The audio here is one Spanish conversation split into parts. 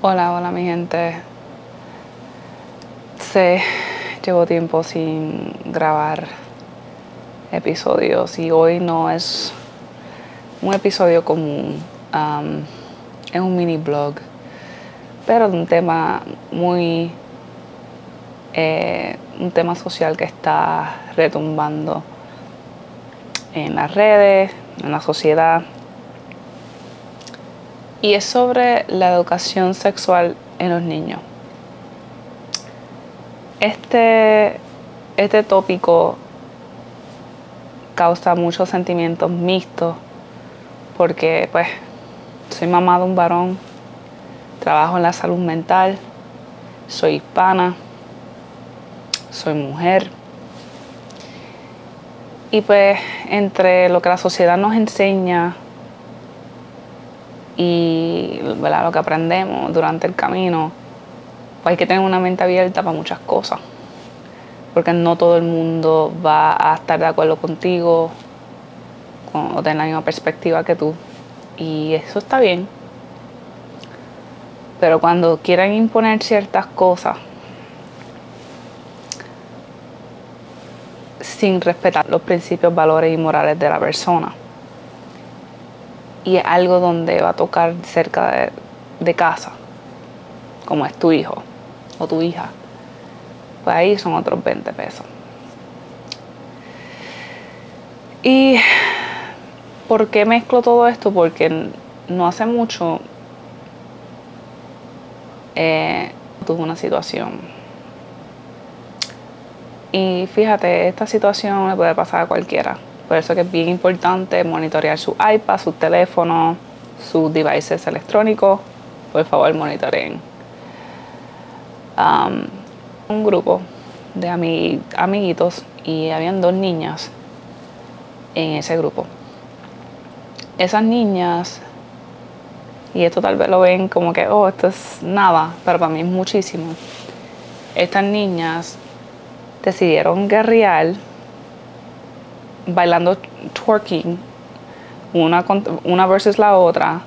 Hola, hola mi gente. Sé, llevo tiempo sin grabar episodios y hoy no es un episodio común. es un mini blog, pero de un tema muy. Eh, un tema social que está retumbando en las redes, en la sociedad y es sobre la educación sexual en los niños. Este, este tópico causa muchos sentimientos mixtos porque pues soy mamá de un varón, trabajo en la salud mental, soy hispana, soy mujer. Y pues entre lo que la sociedad nos enseña y lo que aprendemos durante el camino, pues hay que tener una mente abierta para muchas cosas, porque no todo el mundo va a estar de acuerdo contigo o tener la misma perspectiva que tú, y eso está bien. Pero cuando quieran imponer ciertas cosas sin respetar los principios, valores y morales de la persona, y es algo donde va a tocar cerca de, casa, como es tu hijo o tu hija, pues ahí son otros 20 pesos. ¿Y por qué mezclo todo esto? Porque no hace mucho eh, tuve una situación. Y fíjate, esta situación le puede pasar a cualquiera. Por eso que es bien importante monitorear su iPad, su teléfono, sus devices electrónicos. Por favor, monitoreen. un grupo de amiguitos y habían dos niñas en ese grupo. Esas niñas, y esto tal vez lo ven como que, oh, esto es nada, pero para mí es muchísimo. Estas niñas decidieron guerrear bailando twerking, una, una versus la otra,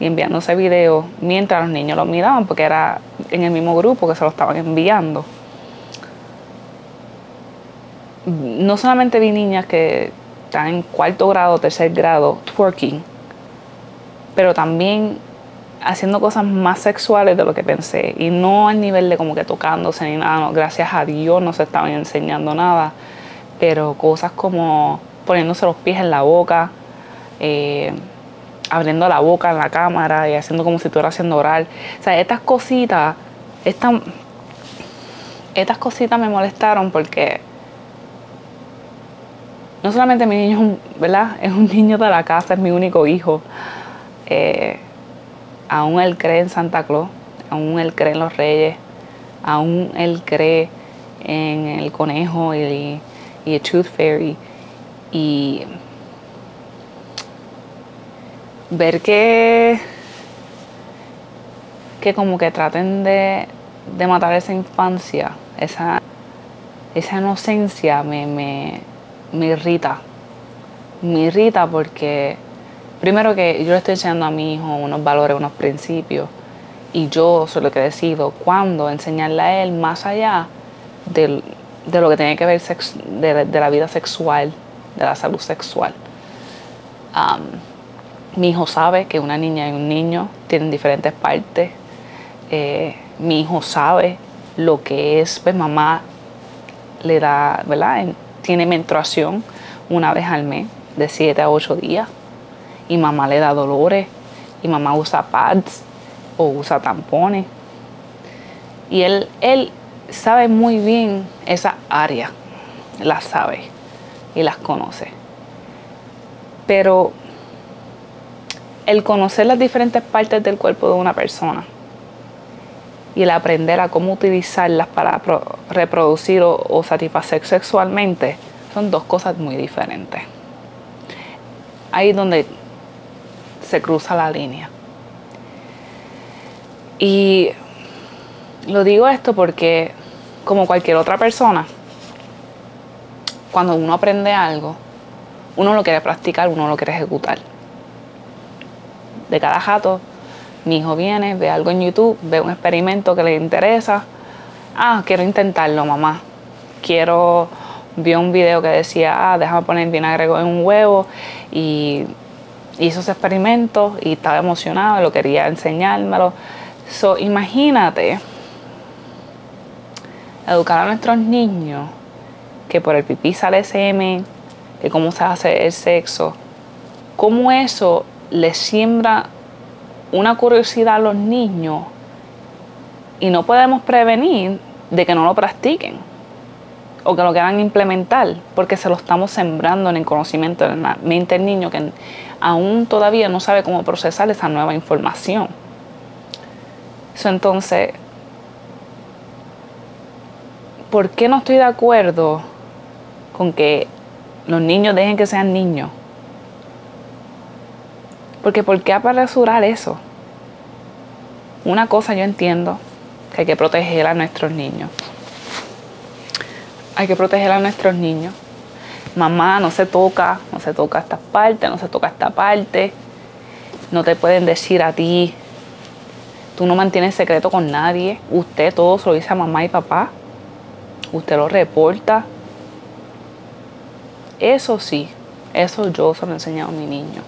y enviándose video mientras los niños lo miraban, porque era en el mismo grupo que se lo estaban enviando. No solamente vi niñas que están en cuarto grado, tercer grado, twerking, pero también haciendo cosas más sexuales de lo que pensé. Y no al nivel de como que tocándose ni nada, gracias a Dios no se estaban enseñando nada, pero cosas como poniéndose los pies en la boca, eh, abriendo la boca en la cámara y haciendo como si estuviera haciendo oral. O sea, estas cositas, estas, estas cositas me molestaron porque no solamente mi niño es un, ¿verdad? es un niño de la casa, es mi único hijo. Eh, aún él cree en Santa Claus, aún él cree en los reyes, aún él cree en el conejo y, y el Tooth Fairy y ver que, que como que traten de, matar esa infancia, esa, esa inocencia me, me, irrita. Me irrita porque primero que yo le estoy enseñando a mi hijo unos valores, unos principios, y yo soy lo que decido cuándo enseñarle a él más allá de, lo que tiene que ver de la vida sexual de la salud sexual. mi hijo sabe que una niña y un niño tienen diferentes partes. Eh, mi hijo sabe lo que es, pues mamá le da, ¿verdad? Tiene menstruación una vez al mes, de 7 a 8 días, y mamá le da dolores, y mamá usa pads o usa tampones. Y él, él sabe muy bien esa área, la sabe y las conoce. Pero el conocer las diferentes partes del cuerpo de una persona y el aprender a cómo utilizarlas para reproducir o, satisfacer sexualmente son dos cosas muy diferentes. Ahí es donde se cruza la línea. Y lo digo esto porque, como cualquier otra persona, cuando uno aprende algo, uno lo quiere practicar, uno lo quiere ejecutar. De cada jato Mi hijo viene, ve algo en YouTube, ve un experimento que le interesa. Ah, quiero intentarlo, mamá. Quiero, vio un video que decía, ah, déjame poner vinagre en un huevo y hizo ese experimento y estaba emocionado, lo quería enseñármelo. So, imagínate educar a nuestros niños que por el pipí sale semen, de cómo se hace el sexo, cómo eso les siembra una curiosidad a los niños y no podemos prevenir de que no lo practiquen o que lo quieran implementar porque se lo estamos sembrando en el conocimiento de la mente del niño que aún todavía no sabe cómo procesar esa nueva información. entonces, ¿por qué no estoy de acuerdo con que los niños dejen que sean niños? Porque ¿por qué apresurar eso? Una cosa yo entiendo, que hay que proteger a nuestros niños. Hay que proteger a nuestros niños. Mamá, no se toca, no se toca esta parte, no se toca esta parte. No te pueden decir a ti, tú no mantienes secreto con nadie. Usted todo se lo dice a mamá y papá. Usted lo reporta. Eso sí, eso yo se lo he enseñado a mi niño.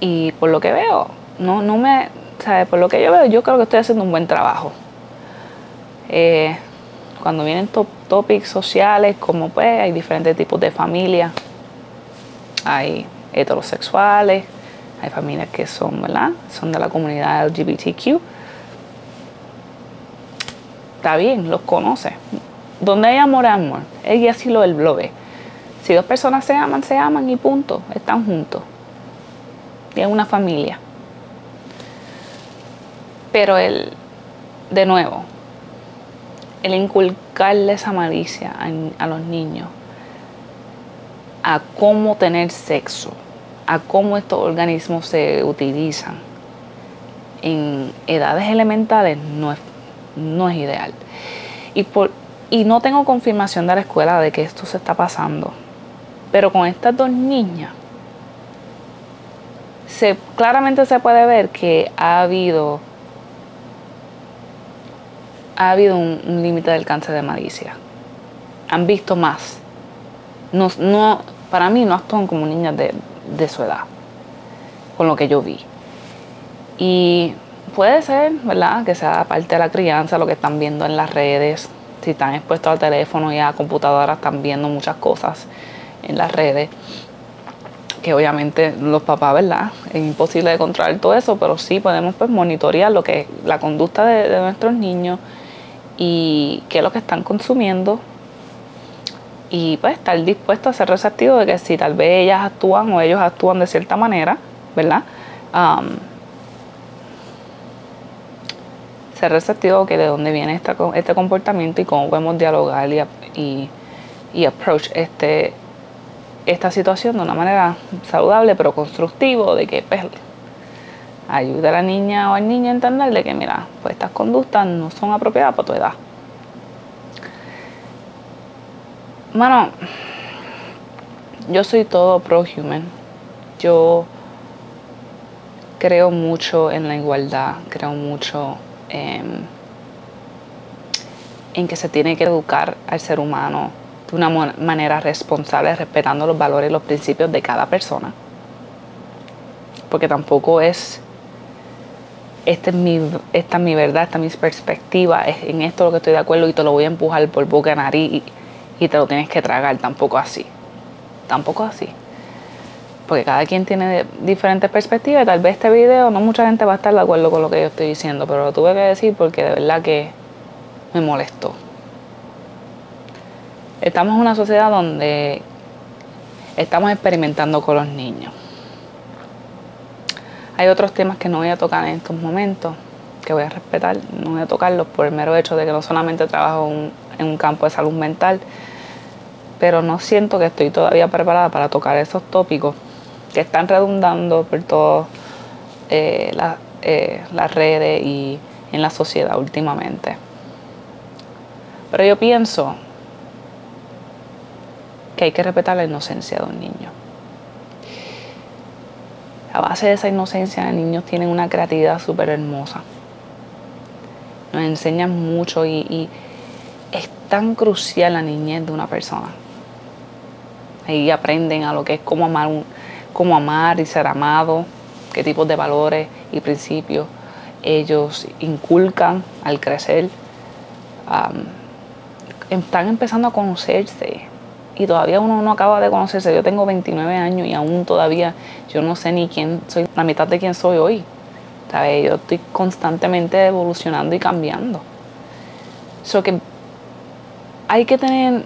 Y por lo que veo, no, no me, ¿sabes? Por lo que yo veo, yo creo que estoy haciendo un buen trabajo. Eh, cuando vienen top, topics sociales, como pues hay diferentes tipos de familias, hay heterosexuales, hay familias que son, ¿verdad? Son de la comunidad LGBTQ. Está bien, los conoce. Donde hay amor, amor. Ella sí lo, lo ve. Si dos personas se aman, se aman y punto, están juntos y es una familia. Pero el, de nuevo, el inculcarle esa malicia a, a los niños, a cómo tener sexo, a cómo estos organismos se utilizan en edades elementales no es, no es ideal. Y, por, y no tengo confirmación de la escuela de que esto se está pasando. Pero con estas dos niñas, claramente se puede ver que ha habido, ha habido un, límite del cáncer de malicia. Han visto más. No, no, para mí no actúan como niñas de, de su edad, con lo que yo vi. Y puede ser, ¿verdad? Que sea parte de la crianza, lo que están viendo en las redes. Si están expuestos al teléfono y a computadoras, están viendo muchas cosas en las redes que obviamente los papás, ¿verdad? Es imposible de controlar todo eso, pero sí podemos pues monitorear lo que es la conducta de, nuestros niños y qué es lo que están consumiendo y pues estar dispuesto a ser receptivo de que si tal vez ellas actúan o ellos actúan de cierta manera, ¿verdad? Ser receptivo que de dónde viene este comportamiento y cómo podemos dialogar y, y, y approach este, esta situación de una manera saludable pero constructivo, de que pues, ayude a la niña o al niño a entender de que mira, pues estas conductas no son apropiadas para tu edad. Bueno, yo soy todo pro-human. Yo creo mucho en la igualdad, creo mucho en que se tiene que educar al ser humano de una manera responsable, respetando los valores y los principios de cada persona. Porque tampoco es, este es mi, esta es mi verdad, esta es mi perspectiva, es en esto lo que estoy de acuerdo y te lo voy a empujar por boca, nariz y, y te lo tienes que tragar, tampoco así. Tampoco así. Porque cada quien tiene diferentes perspectivas tal vez este video no mucha gente va a estar de acuerdo con lo que yo estoy diciendo, pero lo tuve que decir porque de verdad que me molestó. Estamos en una sociedad donde estamos experimentando con los niños. Hay otros temas que no voy a tocar en estos momentos, que voy a respetar, no voy a tocarlos por el mero hecho de que no solamente trabajo en un campo de salud mental, pero no siento que estoy todavía preparada para tocar esos tópicos que están redundando por todas eh, eh, las redes y en la sociedad últimamente. Pero yo pienso que hay que respetar la inocencia de un niño. a base de esa inocencia, los niños tienen una creatividad súper hermosa. Nos enseñan mucho y, y es tan crucial la niñez de una persona. Ahí aprenden a lo que es cómo amar, cómo amar y ser amado, qué tipos de valores y principios ellos inculcan al crecer. están empezando a conocerse y todavía uno no acaba de conocerse. Yo tengo 29 años y aún todavía yo no sé ni quién soy, la mitad de quién soy hoy. Yo estoy constantemente evolucionando y cambiando. So que hay que tener,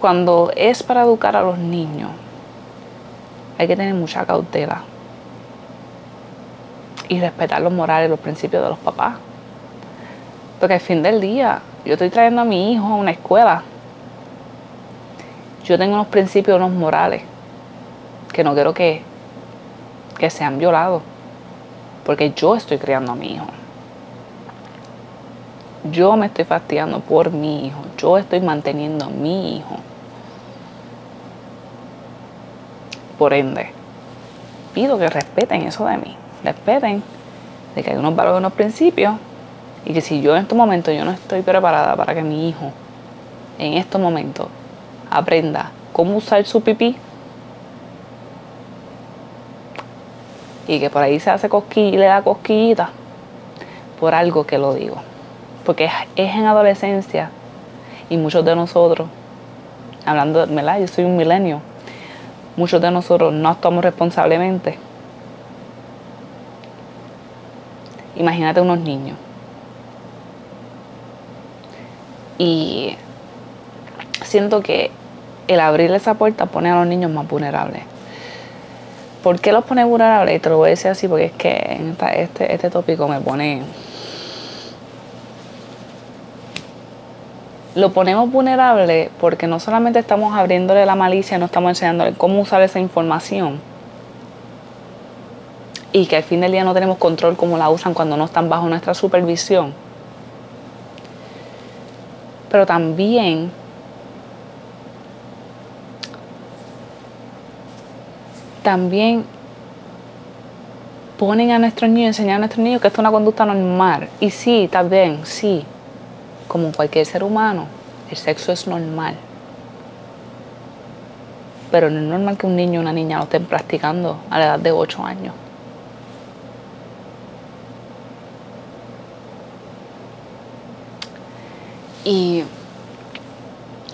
cuando es para educar a los niños, hay que tener mucha cautela y respetar los morales, los principios de los papás. Porque al fin del día, yo estoy trayendo a mi hijo a una escuela. Yo tengo unos principios, unos morales, que no quiero que, que sean violados. Porque yo estoy criando a mi hijo. Yo me estoy fastidiando por mi hijo. Yo estoy manteniendo a mi hijo. Por ende, pido que respeten eso de mí. Respeten de que hay unos valores, unos principios. Y que si yo en estos momentos yo no estoy preparada para que mi hijo en estos momentos aprenda cómo usar su pipí y que por ahí se hace cosquilla y le da cosquillita por algo que lo digo porque es, en adolescencia y muchos de nosotros, hablando, de ¿verdad? Yo soy un milenio, muchos de nosotros no actuamos responsablemente. Imagínate unos niños. Y siento que el abrir esa puerta pone a los niños más vulnerables. ¿Por qué los pone vulnerables? Y te lo voy a decir así porque es que este, este tópico me pone lo ponemos vulnerable porque no solamente estamos abriéndole la malicia, no estamos enseñándole cómo usar esa información y que al fin del día no tenemos control cómo la usan cuando no están bajo nuestra supervisión. Pero también también ponen a nuestros niños, enseñan a nuestros niños que esto es una conducta normal. Y sí, también, sí, como cualquier ser humano, el sexo es normal. Pero no es normal que un niño o una niña lo estén practicando a la edad de 8 años. Y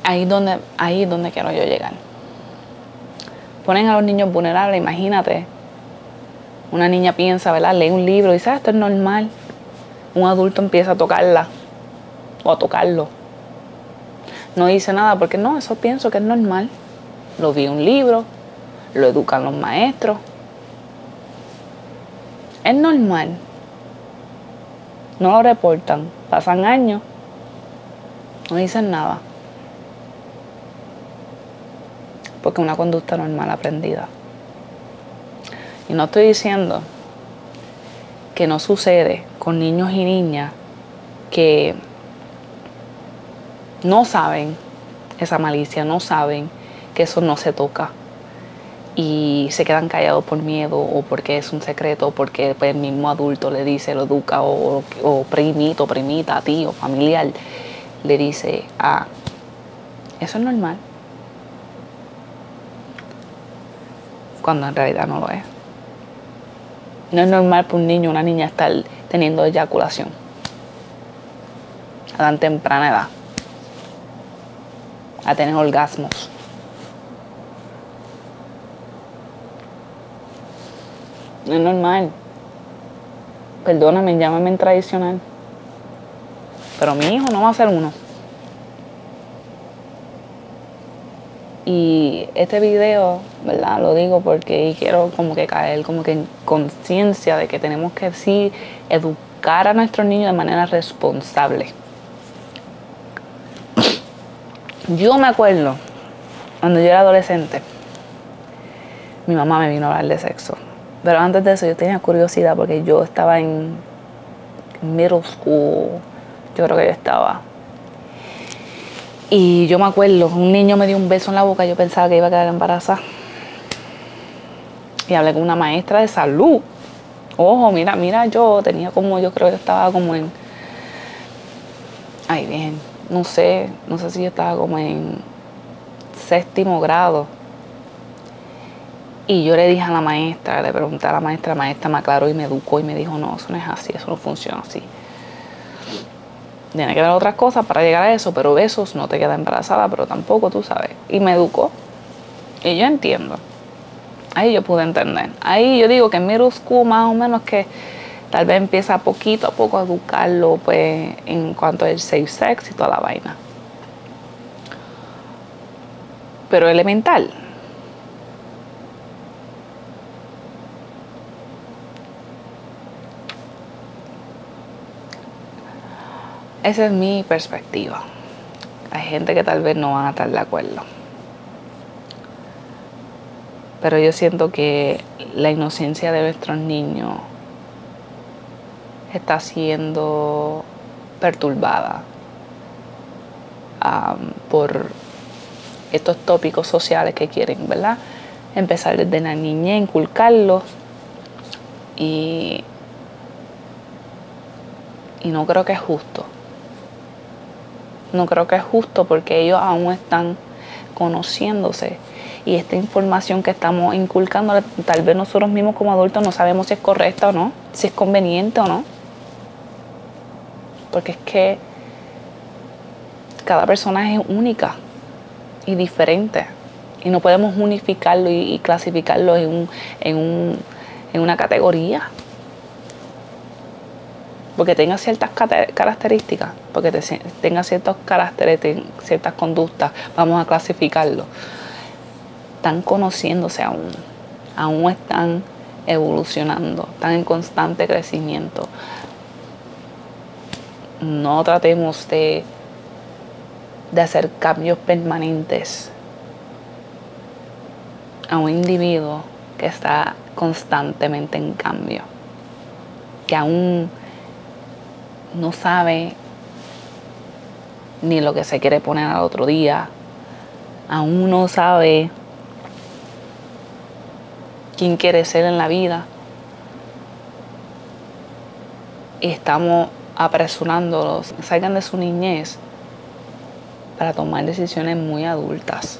ahí donde, ahí es donde quiero yo llegar. Ponen a los niños vulnerables, imagínate. Una niña piensa, ¿verdad? Lee un libro y dice, ah, esto es normal. Un adulto empieza a tocarla o a tocarlo. No dice nada porque no, eso pienso que es normal. Lo vi en un libro, lo educan los maestros. Es normal. No lo reportan. Pasan años. No dicen nada. Porque es una conducta normal aprendida. Y no estoy diciendo que no sucede con niños y niñas que no saben esa malicia, no saben que eso no se toca y se quedan callados por miedo o porque es un secreto o porque el mismo adulto le dice, lo educa o, o primito, primita, tío, familiar, le dice, ah, eso es normal. Cuando en realidad no lo es. No es normal para un niño o una niña estar teniendo eyaculación a tan temprana edad a tener orgasmos. No es normal. Perdóname, llámame en tradicional. Pero mi hijo no va a ser uno. Y este video, ¿verdad? Lo digo porque quiero como que caer como que en conciencia de que tenemos que sí educar a nuestros niños de manera responsable. Yo me acuerdo, cuando yo era adolescente, mi mamá me vino a hablar de sexo. Pero antes de eso yo tenía curiosidad porque yo estaba en middle school, yo creo que yo estaba. Y yo me acuerdo, un niño me dio un beso en la boca, yo pensaba que iba a quedar embarazada. Y hablé con una maestra de salud. Ojo, mira, mira, yo tenía como, yo creo que estaba como en, ay bien, no sé, no sé si yo estaba como en séptimo grado. Y yo le dije a la maestra, le pregunté a la maestra, la maestra me aclaró y me educó y me dijo, no, eso no es así, eso no funciona así. Tiene que ver otras cosas para llegar a eso, pero besos no te queda embarazada, pero tampoco tú sabes. Y me educó. Y yo entiendo. Ahí yo pude entender. Ahí yo digo que en middle school más o menos que tal vez empieza poquito a poco a educarlo pues en cuanto al safe sex y toda la vaina. Pero elemental. Esa es mi perspectiva. Hay gente que tal vez no van a estar de acuerdo. Pero yo siento que la inocencia de nuestros niños está siendo perturbada por estos tópicos sociales que quieren, ¿verdad? Empezar desde la niñez, inculcarlos y, y no creo que es justo. No creo que es justo porque ellos aún están conociéndose y esta información que estamos inculcando, tal vez nosotros mismos como adultos no sabemos si es correcta o no, si es conveniente o no. Porque es que cada persona es única y diferente y no podemos unificarlo y, clasificarlo en, en una categoría porque tenga ciertas características, porque tenga ciertos caracteres, ciertas conductas, vamos a clasificarlo. Están conociéndose aún, aún están evolucionando, están en constante crecimiento. No tratemos de, de hacer cambios permanentes a un individuo que está constantemente en cambio, que aún no sabe ni lo que se quiere poner al otro día, aún no sabe quién quiere ser en la vida. Estamos apresurándolos, salgan de su niñez para tomar decisiones muy adultas.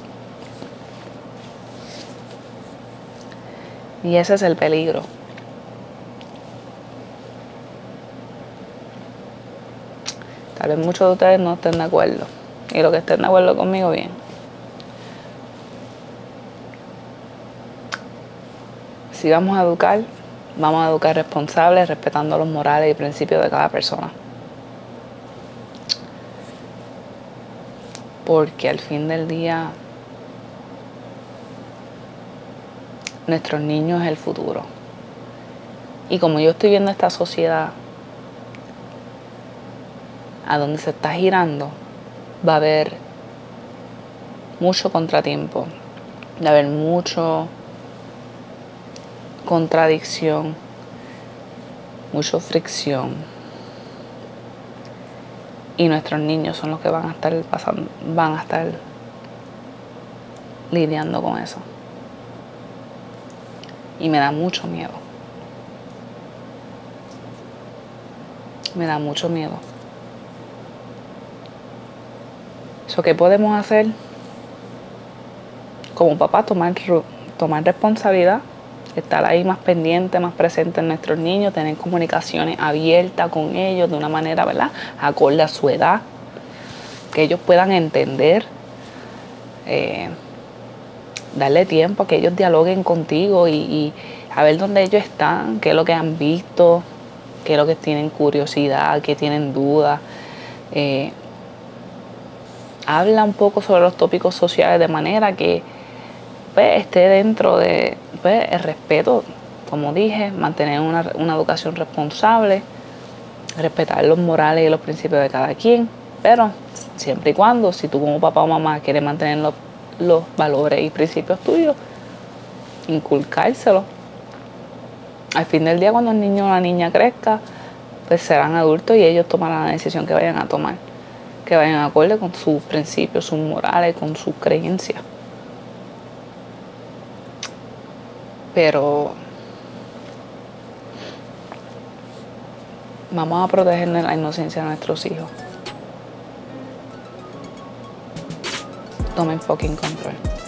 Y ese es el peligro. Tal vez muchos de ustedes no estén de acuerdo. Y los que estén de acuerdo conmigo, bien. Si vamos a educar, vamos a educar responsables, respetando los morales y principios de cada persona. Porque al fin del día, nuestros niños es el futuro. Y como yo estoy viendo esta sociedad, a donde se está girando, va a haber mucho contratiempo, va a haber mucho contradicción, mucha fricción. Y nuestros niños son los que van a estar pasando, van a estar lidiando con eso. Y me da mucho miedo. Me da mucho miedo. Eso que podemos hacer como papá, tomar, tomar responsabilidad, estar ahí más pendiente, más presente en nuestros niños, tener comunicaciones abiertas con ellos de una manera, ¿verdad? Acorde a su edad, que ellos puedan entender, eh, darle tiempo a que ellos dialoguen contigo y, a ver dónde ellos están, qué es lo que han visto, qué es lo que tienen curiosidad, qué tienen dudas. Eh, habla un poco sobre los tópicos sociales de manera que pues, esté dentro de pues, el respeto, como dije, mantener una, educación responsable, respetar los morales y los principios de cada quien, pero siempre y cuando, si tú como papá o mamá quieres mantener los, los valores y principios tuyos, inculcárselos. Al fin del día, cuando el niño o la niña crezca, pues serán adultos y ellos tomarán la decisión que vayan a tomar que vayan acorde con sus principios, sus morales, con sus creencias. Pero vamos a proteger la inocencia de nuestros hijos. Tomen fucking control.